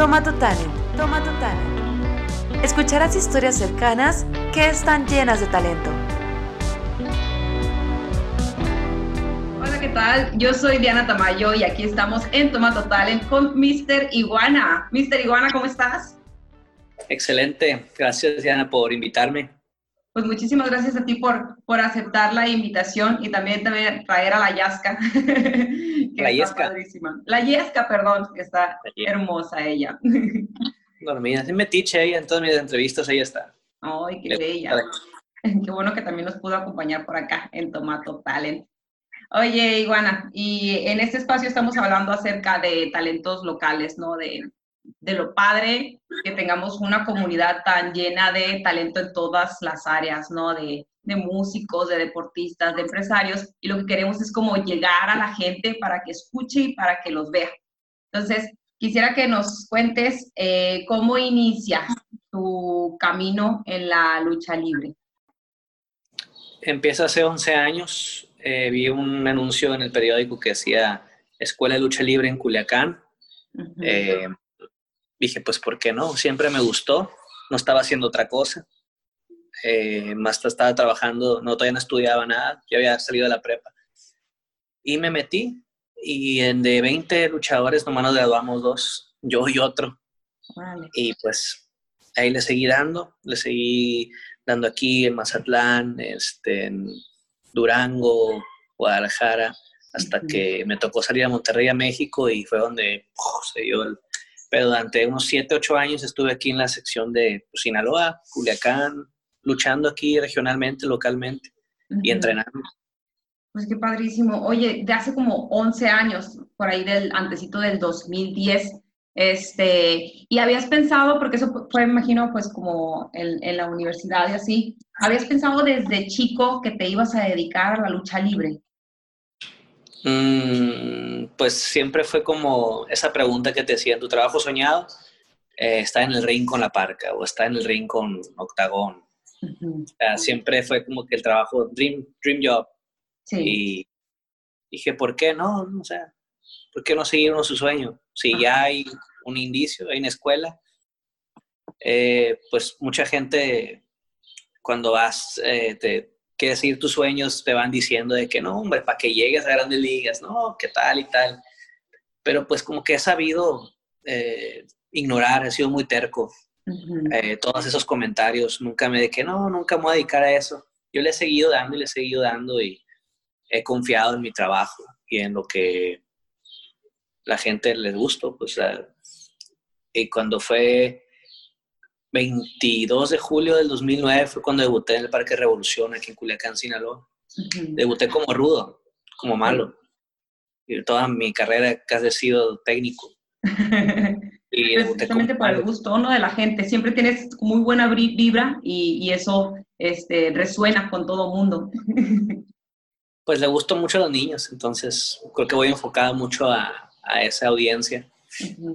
Toma tu talent, toma tu talent. Escucharás historias cercanas que están llenas de talento. Hola, ¿qué tal? Yo soy Diana Tamayo y aquí estamos en Tomato Talent con Mr. Iguana. Mr. Iguana, ¿cómo estás? Excelente. Gracias, Diana, por invitarme. Pues muchísimas gracias a ti por, por aceptar la invitación y también, también traer a la Yasca. la Yesca. La Yesca, perdón, que está hermosa ella. Dormida, me metiche ella en todas mis entrevistas, ella está. Ay, qué bella. Qué bueno que también nos pudo acompañar por acá en Tomato Talent. Oye, Iguana, y en este espacio estamos hablando acerca de talentos locales, ¿no? De, de lo padre que tengamos una comunidad tan llena de talento en todas las áreas, ¿no? De, de, músicos, de deportistas, de empresarios, y lo que queremos es como llegar a la gente para que escuche y para que los vea. Entonces, quisiera que nos cuentes eh, cómo inicia tu camino en la lucha libre. Empieza hace 11 años. Eh, vi un anuncio en el periódico que decía Escuela de Lucha Libre en Culiacán dije, pues, ¿por qué no? Siempre me gustó, no estaba haciendo otra cosa. Eh, más estaba trabajando, no, todavía no estudiaba nada, ya había salido de la prepa. Y me metí, y en de 20 luchadores nomás nos graduamos dos, yo y otro. Y pues ahí le seguí dando, le seguí dando aquí en Mazatlán, este, en Durango, Guadalajara, hasta que me tocó salir a Monterrey, a México, y fue donde se dio el, pero durante unos 7, 8 años estuve aquí en la sección de pues, Sinaloa, Culiacán, luchando aquí regionalmente, localmente y entrenando. Pues qué padrísimo. Oye, de hace como 11 años, por ahí del antecito del 2010, este, y habías pensado, porque eso fue, imagino, pues como en, en, la universidad y así, ¿habías pensado desde chico que te ibas a dedicar a la lucha libre? Mm, pues siempre fue como esa pregunta que te decía, ¿tu trabajo soñado eh, está en el ring con la parca o está en el ring con octagón? siempre fue como que el trabajo, dream, dream job. Y dije, ¿por qué no? O sea, ¿por qué no seguir uno su sueño? Si ya hay un indicio, hay una escuela, eh, pues mucha gente cuando vas, eh, te, que decir tus sueños te van diciendo de que no, hombre, para que llegues a grandes ligas, no, qué tal y tal. Pero pues como que he sabido eh, ignorar, he sido muy terco. Eh, todos esos comentarios, nunca me de que no, nunca me voy a dedicar a eso. Yo le he seguido dando y le he seguido dando y he confiado en mi trabajo y en lo que la gente les gustó. Pues, y cuando fue 22 de julio del 2009 fue cuando debuté en el Parque Revolución, aquí en Culiacán, Sinaloa. Debuté como rudo, como malo. Y toda mi carrera casi he sido técnico. y Precisamente por el gusto ¿no? de la gente. Siempre tienes muy buena vibra y, y eso este, resuena con todo mundo. pues le gusto mucho a los niños, entonces creo que voy enfocado mucho a, a esa audiencia.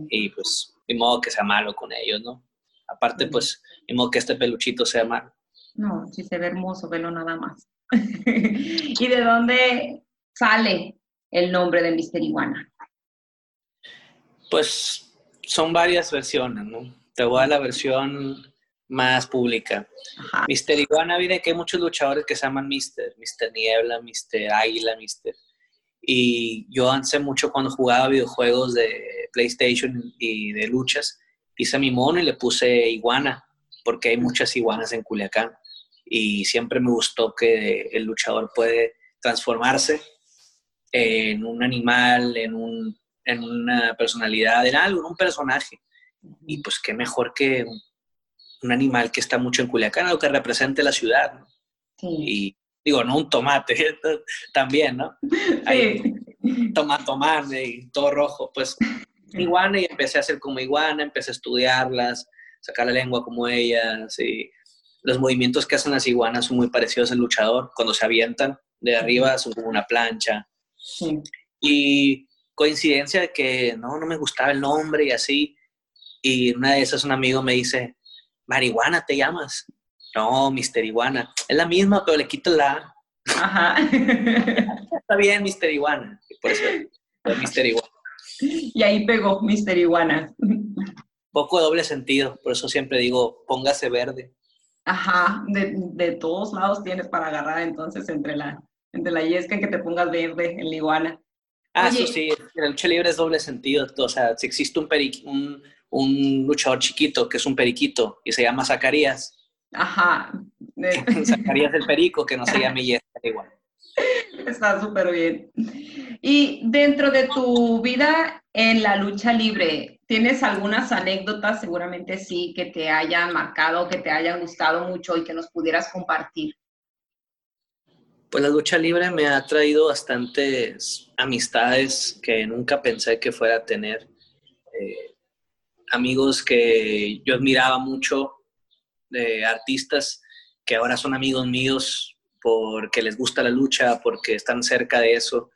Y pues, de modo que sea malo con ellos, ¿no? Aparte, pues, modo que este peluchito sea malo. No, si se ve hermoso, velo nada más. ¿Y de dónde sale el nombre de Mister Iguana? Pues son varias versiones, ¿no? Te voy a la versión más pública. Mister Iguana viene que hay muchos luchadores que se llaman Mister, Mister Niebla, Mister Águila, Mister. Y yo hace mucho cuando jugaba videojuegos de PlayStation y de luchas, hice mi mono y le puse iguana, porque hay muchas iguanas en Culiacán. Y siempre me gustó que el luchador puede transformarse en un animal, en, un, en una personalidad, en algo, en un personaje. Y pues qué mejor que un, animal que está mucho en Culiacán, algo que represente la ciudad. Y digo, no un tomate, también, ¿no? Sí. Hay y todo rojo, pues iguana y empecé a hacer como iguana, empecé a estudiarlas, sacar la lengua como ellas y los movimientos que hacen las iguanas son muy parecidos al luchador, cuando se avientan de arriba son como una plancha. Y coincidencia de que no, no me gustaba el nombre y así, y una de esas un amigo me dice, marihuana te llamas. No, Mister Iguana. Es la misma, pero le quito la Ajá. Está bien, Mister Iguana. por eso Mister Iguana. Y ahí pegó Mister Iguana. poco doble sentido, por eso siempre digo, póngase verde. Ajá, de, todos lados tienes para agarrar entonces entre la, entre la yesca que te pongas verde en la iguana. Ah, eso sí, la lucha libre es doble sentido. O sea, si existe un, un, un, luchador chiquito que es un periquito y se llama Zacarías. Ajá. Zacarías el perico, que no se llame Yesca igual. Está súper bien. Y dentro de tu vida en la lucha libre, ¿tienes algunas anécdotas? Seguramente sí, que te hayan marcado, que te hayan gustado mucho y que nos pudieras compartir. Pues la lucha libre me ha traído bastantes amistades que nunca pensé que fuera a tener. Eh, amigos que yo admiraba mucho, de artistas que ahora son amigos míos porque les gusta la lucha, porque están cerca de eso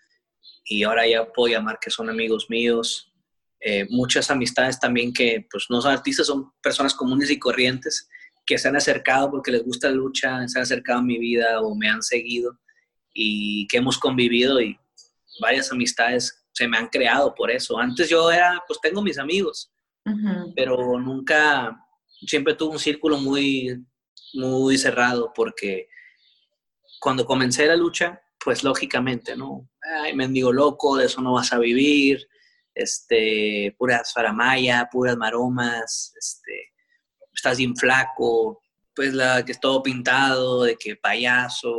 y ahora ya puedo llamar que son amigos míos. Eh, muchas amistades también que pues no son artistas, son personas comunes y corrientes que se han acercado porque les gusta la lucha, se han acercado a mi vida o me han seguido y que hemos convivido y varias amistades se me han creado por eso. Antes yo era, pues tengo mis amigos, pero nunca, siempre tuve un círculo muy, muy cerrado porque cuando comencé la lucha, pues lógicamente, ¿no? Ay, mendigo loco, de eso no vas a vivir, este, puras faramaya, puras maromas, este, estás bien flaco, pues la que es todo pintado, de que payaso,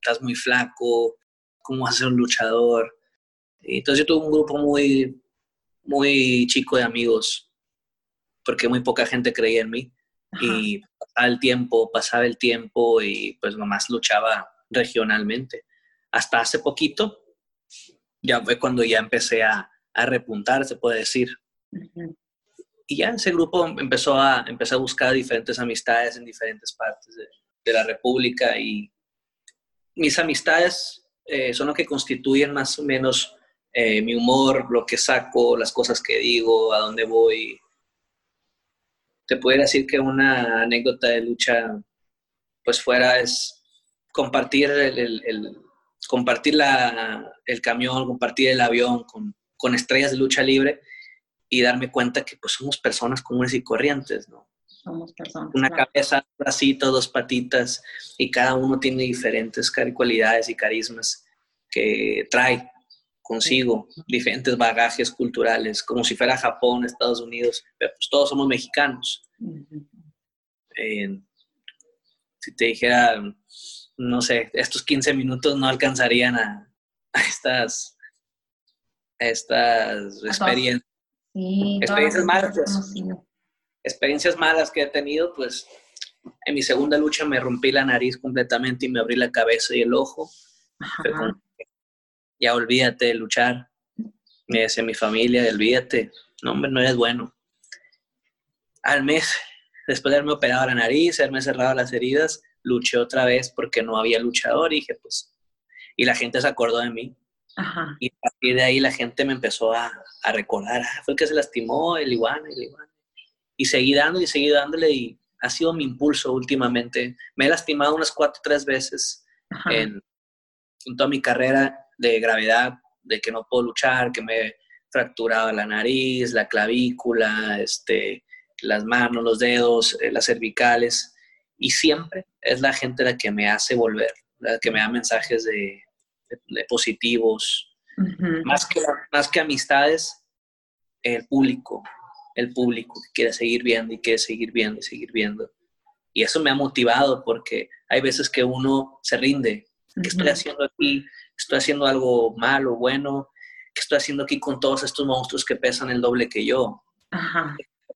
estás muy flaco, ¿cómo vas a ser un luchador? Entonces yo tuve un grupo muy, muy chico de amigos, porque muy poca gente creía en mí. Y pasaba el tiempo, pasaba el tiempo y pues nomás luchaba regionalmente. Hasta hace poquito, ya fue cuando ya empecé a, a repuntar, se puede decir. Y ya ese grupo empezó a, empezó a buscar diferentes amistades en diferentes partes de, de la República y mis amistades eh, son lo que constituyen más o menos eh, mi humor, lo que saco, las cosas que digo, a dónde voy. Te puedo decir que una anécdota de lucha, pues fuera es compartir el, compartir el camión, compartir el avión con, con, estrellas de lucha libre y darme cuenta que pues somos personas comunes y corrientes, ¿no? Somos personas. Una cabeza, un bracito, dos patitas y cada uno tiene diferentes cualidades y carismas que trae consigo, diferentes bagajes culturales, como si fuera Japón, Estados Unidos, pero pues todos somos mexicanos. si te dijera no sé, estos 15 minutos no alcanzarían a, estas, estas experiencias. experiencias malas, pues. experiencias malas que he tenido, pues en mi segunda lucha me rompí la nariz completamente y me abrí la cabeza y el ojo. Ya olvídate de luchar. Me decía mi familia, olvídate, no hombre, no eres bueno. Al mes, después de haberme operado la nariz, haberme cerrado las heridas, luché otra vez porque no había luchador y dije, pues, y la gente se acordó de mí. Y a partir de ahí la gente me empezó a, a recordar, ah, fue el que se lastimó, el iguana, el iguana. Y seguí dando y seguí dándole y ha sido mi impulso últimamente. Me he lastimado unas cuatro o tres veces en, en, toda mi carrera de gravedad, de que no puedo luchar, que me he fracturado la nariz, la clavícula, este, las manos, los dedos, eh, las cervicales y siempre es la gente la que me hace volver, la que me da mensajes de, positivos, más, que, más que amistades, el público, el público que quiere seguir viendo y quiere seguir viendo y seguir viendo. Y eso me ha motivado porque hay veces que uno se rinde. ¿Qué estoy haciendo aquí? ¿Estoy haciendo algo malo, bueno? ¿Qué estoy haciendo aquí con todos estos monstruos que pesan el doble que yo?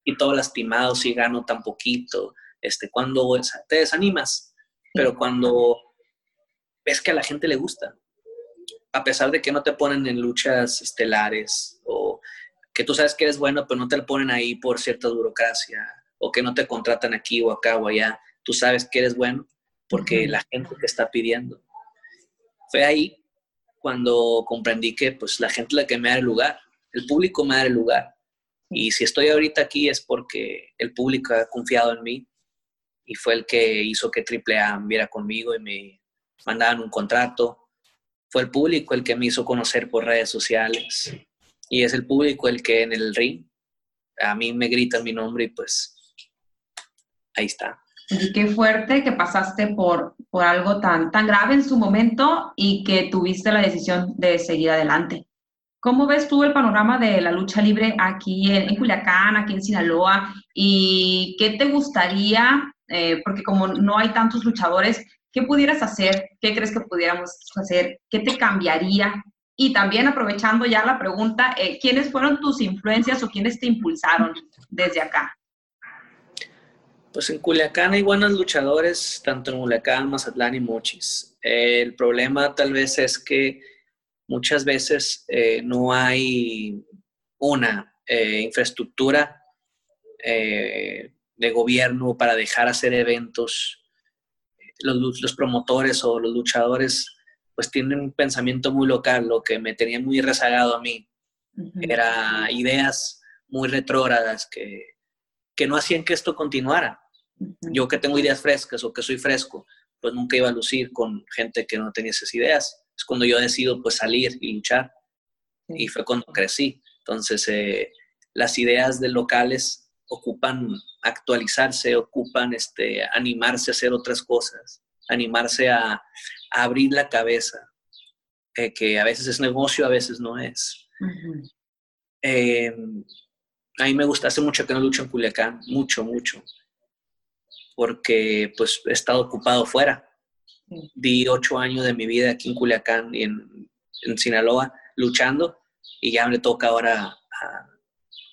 Y todo lastimado si gano tan poquito este, cuando te desanimas, pero cuando ves que a la gente le gusta, a pesar de que no te ponen en luchas estelares o que tú sabes que eres bueno, pero no te lo ponen ahí por cierta burocracia o que no te contratan aquí o acá o allá, tú sabes que eres bueno porque la gente te está pidiendo. Fue ahí cuando comprendí que pues la gente es la que me da el lugar, el público me da el lugar. Y si estoy ahorita aquí es porque el público ha confiado en mí y fue el que hizo que AAA viera conmigo y me mandaban un contrato. Fue el público el que me hizo conocer por redes sociales y es el público el que en el ring a mí me gritan mi nombre y pues ahí está. Y qué fuerte que pasaste por, por algo tan, tan grave en su momento y que tuviste la decisión de seguir adelante. ¿Cómo ves tú el panorama de la lucha libre aquí en, Culiacán, aquí en Sinaloa? ¿Y qué te gustaría, eh, porque como no hay tantos luchadores, qué pudieras hacer? ¿Qué crees que pudiéramos hacer? ¿Qué te cambiaría? Y también aprovechando ya la pregunta, eh, ¿quiénes fueron tus influencias o quiénes te impulsaron desde acá? Pues en Culiacán hay buenos luchadores, tanto en Culiacán, Mazatlán y Mochis. el problema tal vez es que muchas veces eh, no hay una eh, infraestructura eh, de gobierno para dejar hacer eventos. Los, los, promotores o los luchadores pues tienen un pensamiento muy local, lo que me tenía muy rezagado a mí. Era ideas muy retrógradas que, que no hacían que esto continuara. Yo que tengo ideas frescas o que soy fresco, pues nunca iba a lucir con gente que no tenía esas ideas es cuando yo decido pues salir y luchar. Y fue cuando crecí. Entonces, eh, las ideas de locales ocupan actualizarse, ocupan este, animarse a hacer otras cosas, animarse a, abrir la cabeza, eh, que a veces es negocio, a veces no es. Eh, a mí me gusta, hace mucho que no lucho en Culiacán, mucho, mucho, porque pues he estado ocupado fuera Di ocho años de mi vida aquí en Culiacán y en, Sinaloa luchando y ya me toca ahora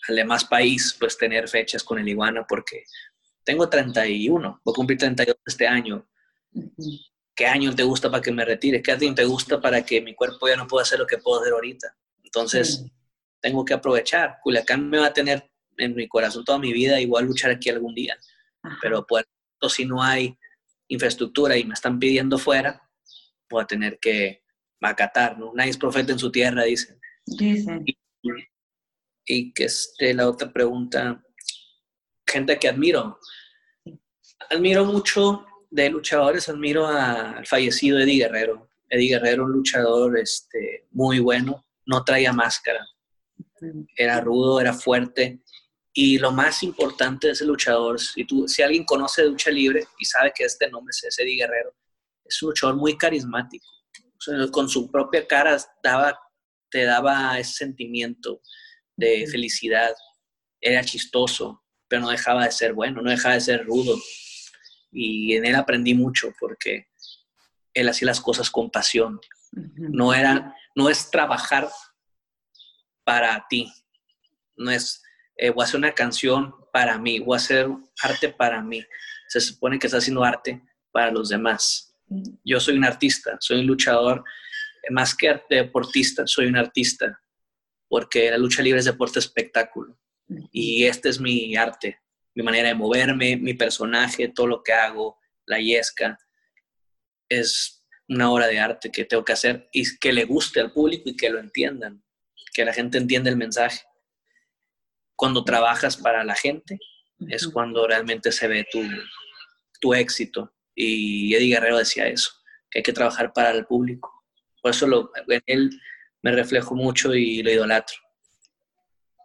al demás país pues tener fechas con el iguana porque tengo 31, voy a cumplir 32 este año. ¿Qué año te gusta para que me retire? ¿Qué año te gusta para que mi cuerpo ya no pueda hacer lo que puedo hacer ahorita? Entonces, tengo que aprovechar. Culiacán me va a tener en mi corazón toda mi vida, igual luchar aquí algún día. Pero pues, si no hay infraestructura y me están pidiendo fuera, voy a tener que acatar, ¿no? Nadie es profeta en su tierra, dicen. Dicen. Y, que esté la otra pregunta, gente que admiro. Admiro mucho de luchadores, admiro al fallecido Eddie Guerrero. Eddie Guerrero, un luchador este, muy bueno, no traía máscara. Era rudo, era fuerte, y lo más importante de ese luchador, si, tú, si alguien conoce de lucha libre y sabe que este nombre es Eddie Guerrero, es un luchador muy carismático. con su propia cara daba, te daba ese sentimiento de felicidad. Era chistoso, pero no dejaba de ser bueno, no dejaba de ser rudo. Y en él aprendí mucho porque él hacía las cosas con pasión. No, era, no es trabajar para ti, no es eh, voy a hacer una canción para mí, voy a hacer arte para mí. Se supone que está haciendo arte para los demás. Yo soy un artista, soy un luchador, eh, más que deportista, soy un artista, porque la lucha libre es deporte espectáculo. Y este es mi arte, mi manera de moverme, mi personaje, todo lo que hago, la yesca. Es una obra de arte que tengo que hacer y que le guste al público y que lo entiendan, que la gente entienda el mensaje cuando trabajas para la gente, es cuando realmente se ve tu, tu éxito. Y Eddie Guerrero decía eso, que hay que trabajar para el público. Por eso lo, en él me reflejo mucho y lo idolatro.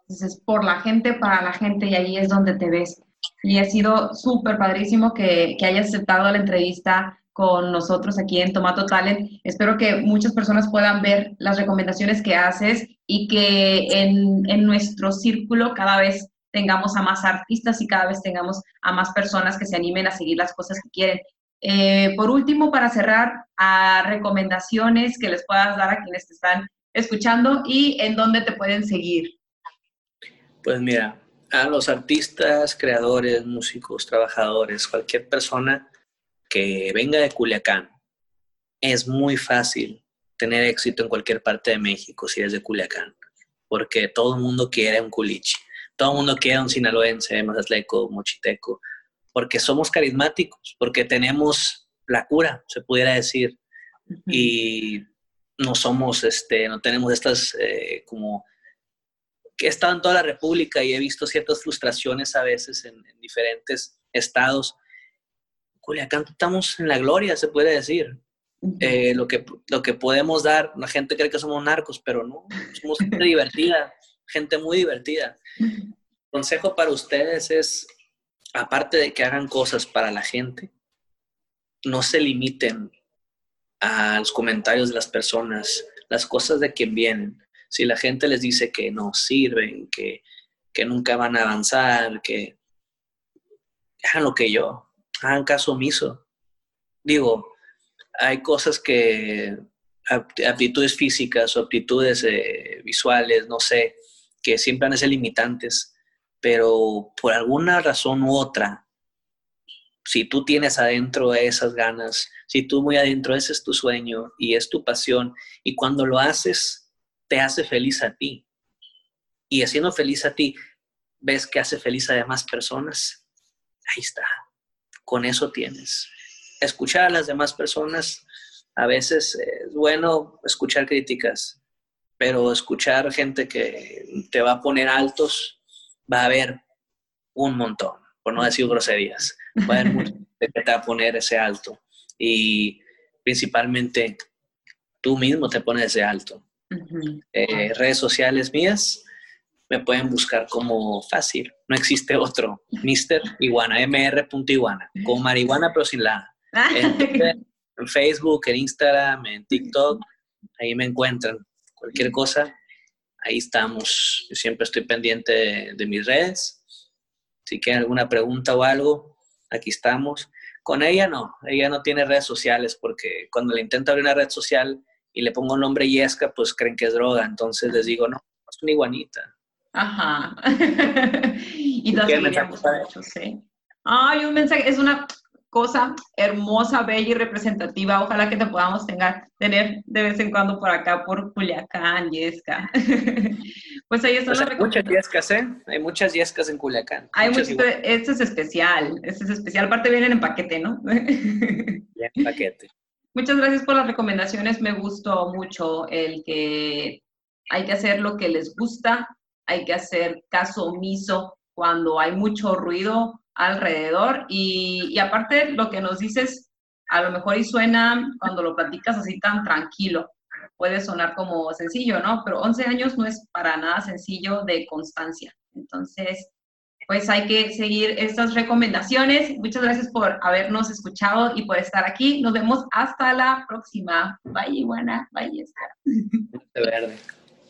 Entonces, por la gente, para la gente, y ahí es donde te ves. Y ha sido súper padrísimo que, que hayas aceptado la entrevista con nosotros aquí en Tomato Talent. Espero que muchas personas puedan ver las recomendaciones que haces y que en, en, nuestro círculo cada vez tengamos a más artistas y cada vez tengamos a más personas que se animen a seguir las cosas que quieren. Eh, por último, para cerrar, a recomendaciones que les puedas dar a quienes te están escuchando y en dónde te pueden seguir. Pues mira, a los artistas, creadores, músicos, trabajadores, cualquier persona que venga de Culiacán, es muy fácil tener éxito en cualquier parte de México si eres de Culiacán, porque todo el mundo quiere un culichi, todo el mundo quiere un sinaloense, mazatleco, mochiteco, porque somos carismáticos, porque tenemos la cura, se pudiera decir, y no somos, este, no tenemos estas eh, como que he estado en toda la República y he visto ciertas frustraciones a veces en diferentes estados Culiacán estamos en la gloria, se puede decir. Eh, lo, que, lo que podemos dar, la gente cree que somos narcos, pero no, somos gente divertida, gente muy divertida. consejo para ustedes es, aparte de que hagan cosas para la gente, no se limiten a los comentarios de las personas, las cosas de quien vienen. Si la gente les dice que no sirven, que, que nunca van a avanzar, que hagan lo que yo, hagan caso omiso. Digo, hay cosas que, aptitudes físicas o aptitudes eh, visuales, no sé, que siempre van a ser limitantes, pero por alguna razón u otra, si tú tienes adentro esas ganas, si tú muy adentro ese es tu sueño y es tu pasión, y cuando lo haces, te hace feliz a ti. Y haciendo feliz a ti, ves que hace feliz a demás personas, ahí está, con eso tienes. Escuchar a las demás personas, a veces es bueno escuchar críticas, pero escuchar gente que te va a poner altos, va a haber un montón, por no decir groserías. Va a haber mucha gente que te va a poner ese alto. Y principalmente tú mismo te pones ese alto. Eh, redes sociales mías me pueden buscar como fácil. No existe otro. Mr. Iguana, mr.iguana. Con marihuana, pero sin la. En, en Facebook, en Instagram, en TikTok. Ahí me encuentran. Cualquier cosa, ahí estamos. Yo siempre estoy pendiente de, mis redes. Si quieren alguna pregunta o algo, aquí estamos. Con ella no, ella no tiene redes sociales porque cuando le intento abrir una red social y le pongo un nombre Yesca, pues creen que es droga. Entonces les digo, no, es una iguanita. Ajá. y también mucho, sí. Ay, un mensaje, es una cosa hermosa, bella y representativa. Ojalá que te podamos tener de vez en cuando por acá, por Culiacán, Yesca. pues ahí está pues Hay muchas Yescas, ¿eh? Hay muchas Yescas en Culiacán. Hay este es especial, este es especial. Aparte vienen en paquete, ¿no? en paquete. Muchas gracias por las recomendaciones. Me gustó mucho el que hay que hacer lo que les gusta, hay que hacer caso omiso cuando hay mucho ruido alrededor y, aparte lo que nos dices, a lo mejor y suena cuando lo platicas así tan tranquilo, puede sonar como sencillo, ¿no? Pero 11 años no es para nada sencillo de constancia. Entonces, pues hay que seguir estas recomendaciones. Muchas gracias por habernos escuchado y por estar aquí. Nos vemos hasta la próxima. Bye, Iguana. Bye, Esca. Verde.